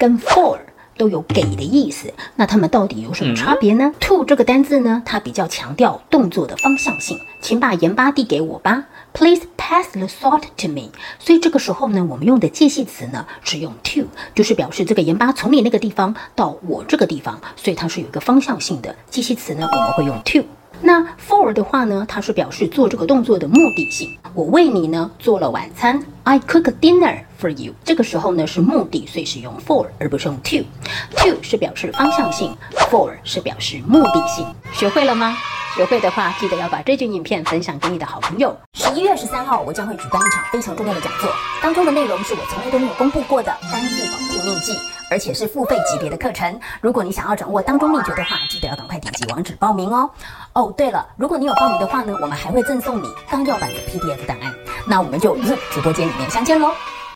跟 for 都有给的意思，那它们到底有什么差别呢？To 这个单字呢，它比较强调动作的方向性，请把盐巴递给我吧。Please pass the salt to me。所以这个时候呢，我们用的介系词呢是用 to，就是表示这个盐巴从你那个地方到我这个地方，所以它是有一个方向性的介系词呢，我们会用 to。那 for 的话呢，它是表示做这个动作的目的性。我为你呢做了晚餐，I cook dinner for you。这个时候呢是目的，所以是用 for 而不是用 to。to 是表示方向性，for 是表示目的性。学会了吗？学会的话，记得要把这句影片分享给你的好朋友。十一月十三号，我将会举办一场非常重要的讲座，当中的内容是我从来都没有公布过的单字保护秘籍，而且是付费级别的课程。如果你想要掌握当中秘诀的话，记得要赶快点击网址报名哦。哦，对了，如果你有报名的话呢，我们还会赠送你纲要版的 PDF 档案。那我们就在直播间里面相见喽。